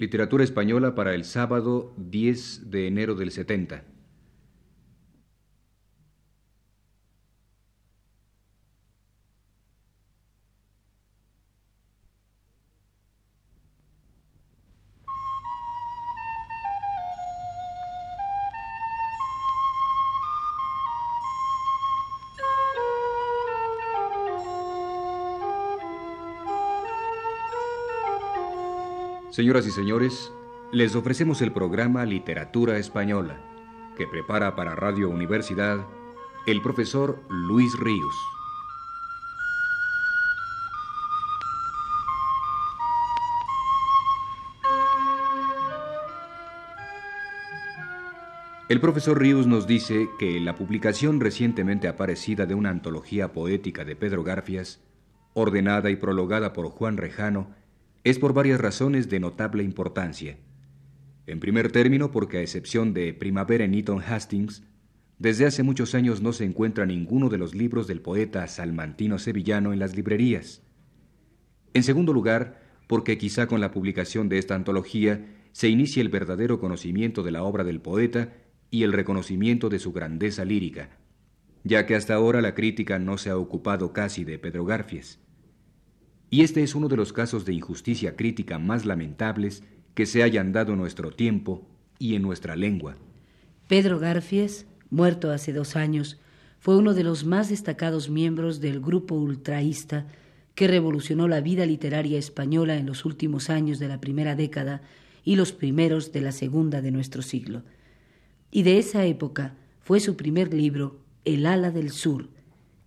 Literatura española para el sábado 10 de enero del 70. Señoras y señores, les ofrecemos el programa Literatura Española, que prepara para Radio Universidad el profesor Luis Ríos. El profesor Ríos nos dice que la publicación recientemente aparecida de una antología poética de Pedro Garfias, ordenada y prologada por Juan Rejano, es por varias razones de notable importancia. En primer término, porque a excepción de Primavera en Eaton Hastings, desde hace muchos años no se encuentra ninguno de los libros del poeta salmantino sevillano en las librerías. En segundo lugar, porque quizá con la publicación de esta antología se inicie el verdadero conocimiento de la obra del poeta y el reconocimiento de su grandeza lírica, ya que hasta ahora la crítica no se ha ocupado casi de Pedro Garfies. Y este es uno de los casos de injusticia crítica más lamentables que se hayan dado en nuestro tiempo y en nuestra lengua. Pedro Garfies, muerto hace dos años, fue uno de los más destacados miembros del grupo ultraísta que revolucionó la vida literaria española en los últimos años de la primera década y los primeros de la segunda de nuestro siglo. Y de esa época fue su primer libro, El ala del sur,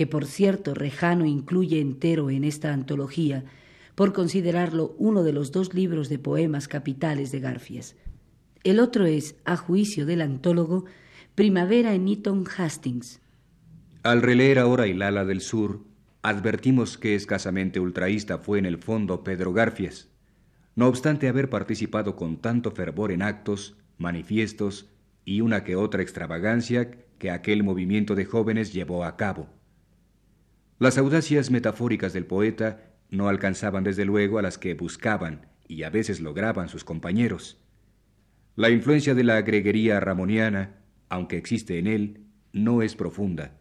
que por cierto Rejano incluye entero en esta antología, por considerarlo uno de los dos libros de poemas capitales de Garfies. El otro es, a juicio del antólogo, Primavera en Eaton Hastings. Al releer ahora El ala del sur, advertimos que escasamente ultraísta fue en el fondo Pedro Garfies, no obstante haber participado con tanto fervor en actos, manifiestos y una que otra extravagancia que aquel movimiento de jóvenes llevó a cabo. Las audacias metafóricas del poeta no alcanzaban desde luego a las que buscaban y a veces lograban sus compañeros. La influencia de la greguería ramoniana, aunque existe en él, no es profunda.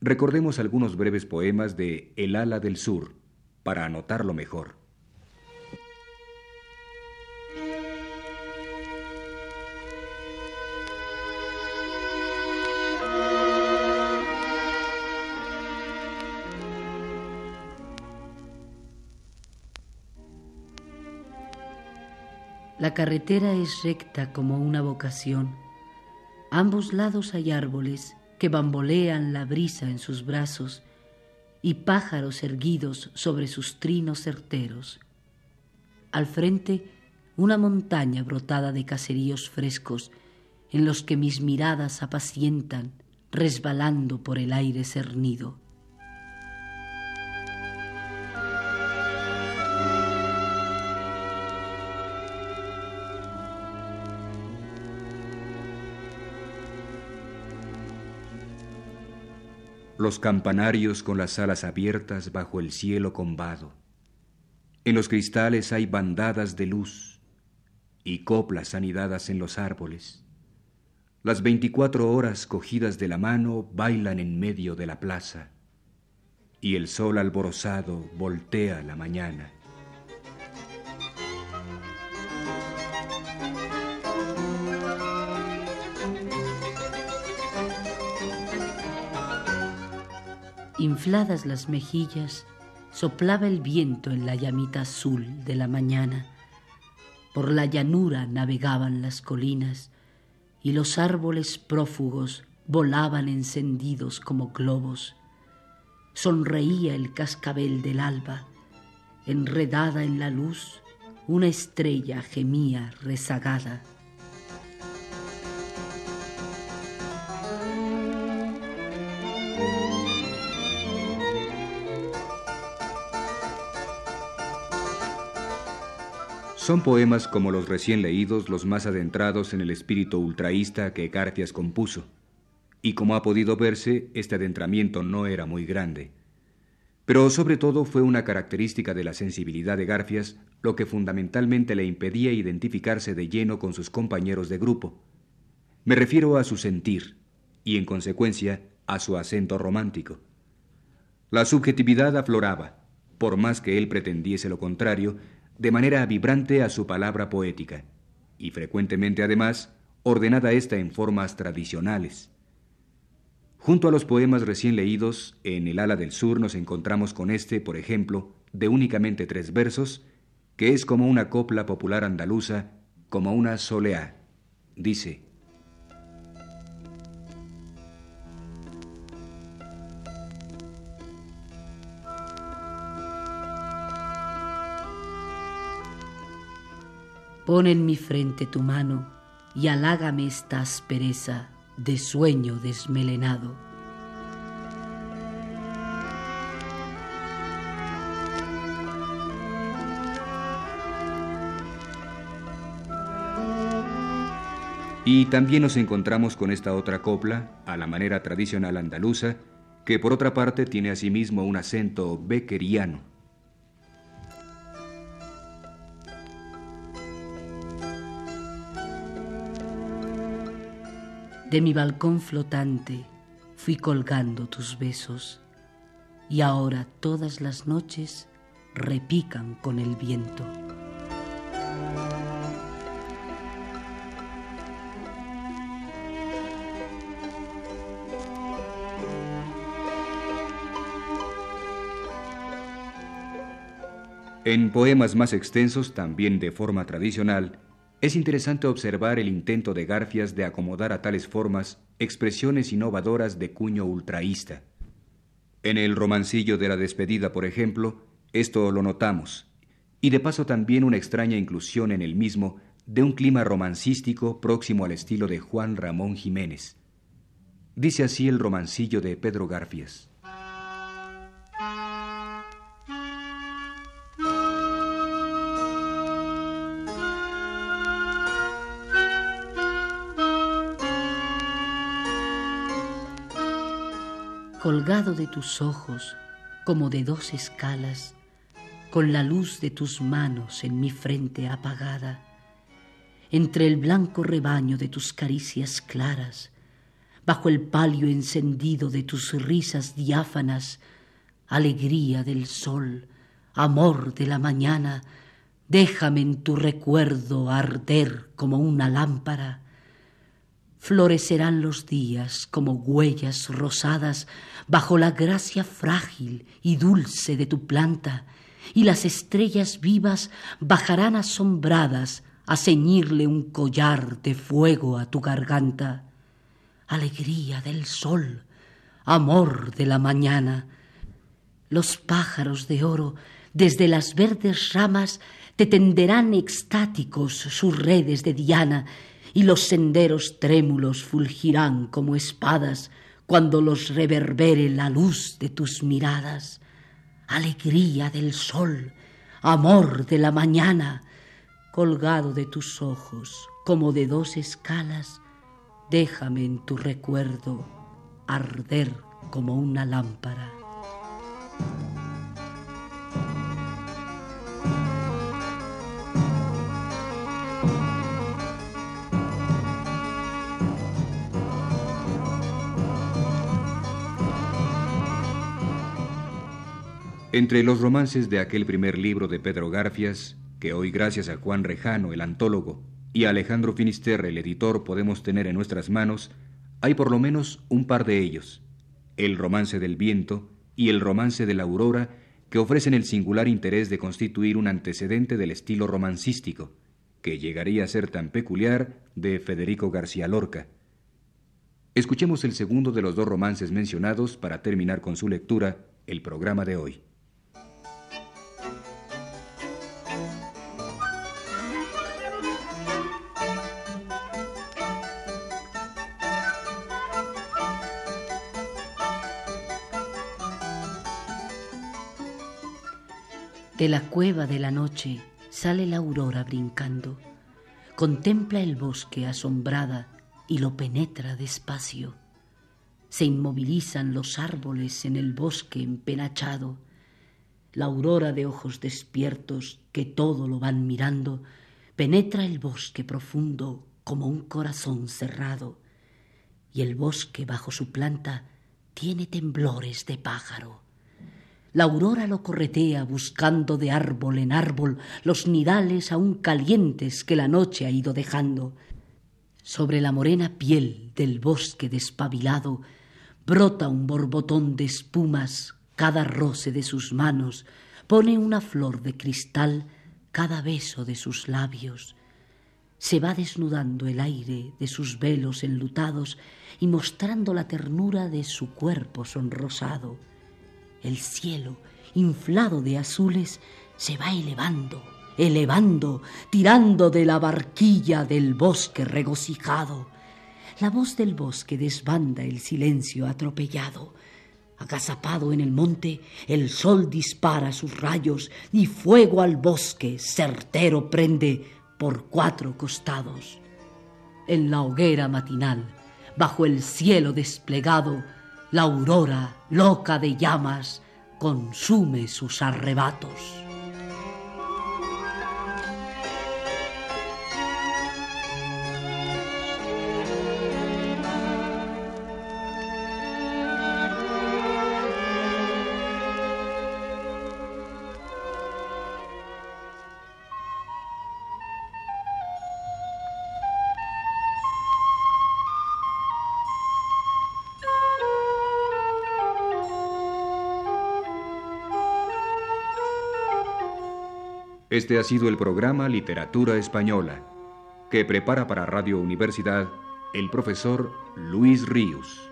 Recordemos algunos breves poemas de El ala del sur, para anotarlo mejor. La carretera es recta como una vocación. Ambos lados hay árboles que bambolean la brisa en sus brazos y pájaros erguidos sobre sus trinos certeros. Al frente, una montaña brotada de caseríos frescos en los que mis miradas apacientan, resbalando por el aire cernido. Los campanarios con las alas abiertas bajo el cielo combado. En los cristales hay bandadas de luz y coplas anidadas en los árboles. Las veinticuatro horas cogidas de la mano bailan en medio de la plaza y el sol alborozado voltea la mañana. Infladas las mejillas, soplaba el viento en la llamita azul de la mañana. Por la llanura navegaban las colinas y los árboles prófugos volaban encendidos como globos. Sonreía el cascabel del alba, enredada en la luz, una estrella gemía rezagada. Son poemas como los recién leídos los más adentrados en el espíritu ultraísta que Garfias compuso, y como ha podido verse, este adentramiento no era muy grande. Pero sobre todo fue una característica de la sensibilidad de Garfias lo que fundamentalmente le impedía identificarse de lleno con sus compañeros de grupo. Me refiero a su sentir y, en consecuencia, a su acento romántico. La subjetividad afloraba, por más que él pretendiese lo contrario, de manera vibrante a su palabra poética, y frecuentemente además ordenada ésta en formas tradicionales. Junto a los poemas recién leídos, en el ala del sur nos encontramos con este, por ejemplo, de únicamente tres versos, que es como una copla popular andaluza, como una soleá. Dice, Pon en mi frente tu mano y halágame esta aspereza de sueño desmelenado. Y también nos encontramos con esta otra copla, a la manera tradicional andaluza, que por otra parte tiene asimismo un acento bequeriano. De mi balcón flotante fui colgando tus besos y ahora todas las noches repican con el viento. En poemas más extensos, también de forma tradicional, es interesante observar el intento de Garfias de acomodar a tales formas expresiones innovadoras de cuño ultraísta. En el romancillo de la despedida, por ejemplo, esto lo notamos, y de paso también una extraña inclusión en el mismo de un clima romancístico próximo al estilo de Juan Ramón Jiménez. Dice así el romancillo de Pedro Garfias. Colgado de tus ojos como de dos escalas, con la luz de tus manos en mi frente apagada, entre el blanco rebaño de tus caricias claras, bajo el palio encendido de tus risas diáfanas, alegría del sol, amor de la mañana, déjame en tu recuerdo arder como una lámpara, Florecerán los días como huellas rosadas bajo la gracia frágil y dulce de tu planta, y las estrellas vivas bajarán asombradas a ceñirle un collar de fuego a tu garganta. Alegría del sol, amor de la mañana. Los pájaros de oro desde las verdes ramas te tenderán extáticos sus redes de diana y los senderos trémulos fulgirán como espadas cuando los reverbere la luz de tus miradas. Alegría del sol, amor de la mañana, colgado de tus ojos como de dos escalas, déjame en tu recuerdo arder como una lámpara. Entre los romances de aquel primer libro de Pedro Garfias, que hoy gracias a Juan Rejano, el antólogo, y a Alejandro Finisterre, el editor, podemos tener en nuestras manos, hay por lo menos un par de ellos, el romance del viento y el romance de la aurora, que ofrecen el singular interés de constituir un antecedente del estilo romancístico, que llegaría a ser tan peculiar de Federico García Lorca. Escuchemos el segundo de los dos romances mencionados para terminar con su lectura el programa de hoy. De la cueva de la noche sale la aurora brincando, contempla el bosque asombrada y lo penetra despacio. Se inmovilizan los árboles en el bosque empenachado, La aurora de ojos despiertos que todo lo van mirando, penetra el bosque profundo como un corazón cerrado, y el bosque bajo su planta tiene temblores de pájaro. La aurora lo corretea buscando de árbol en árbol los nidales aún calientes que la noche ha ido dejando. Sobre la morena piel del bosque despabilado brota un borbotón de espumas, cada roce de sus manos pone una flor de cristal, cada beso de sus labios. Se va desnudando el aire de sus velos enlutados y mostrando la ternura de su cuerpo sonrosado. El cielo, inflado de azules, se va elevando, elevando, tirando de la barquilla del bosque regocijado. La voz del bosque desbanda el silencio atropellado. Agazapado en el monte, el sol dispara sus rayos y fuego al bosque certero prende por cuatro costados. En la hoguera matinal, bajo el cielo desplegado, la aurora, loca de llamas, consume sus arrebatos. Este ha sido el programa Literatura Española, que prepara para Radio Universidad el profesor Luis Ríos.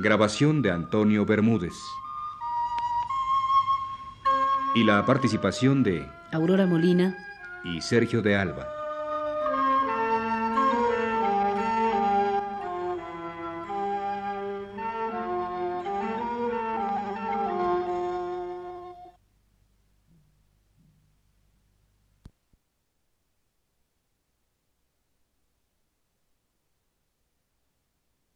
Grabación de Antonio Bermúdez. Y la participación de Aurora Molina y Sergio de Alba.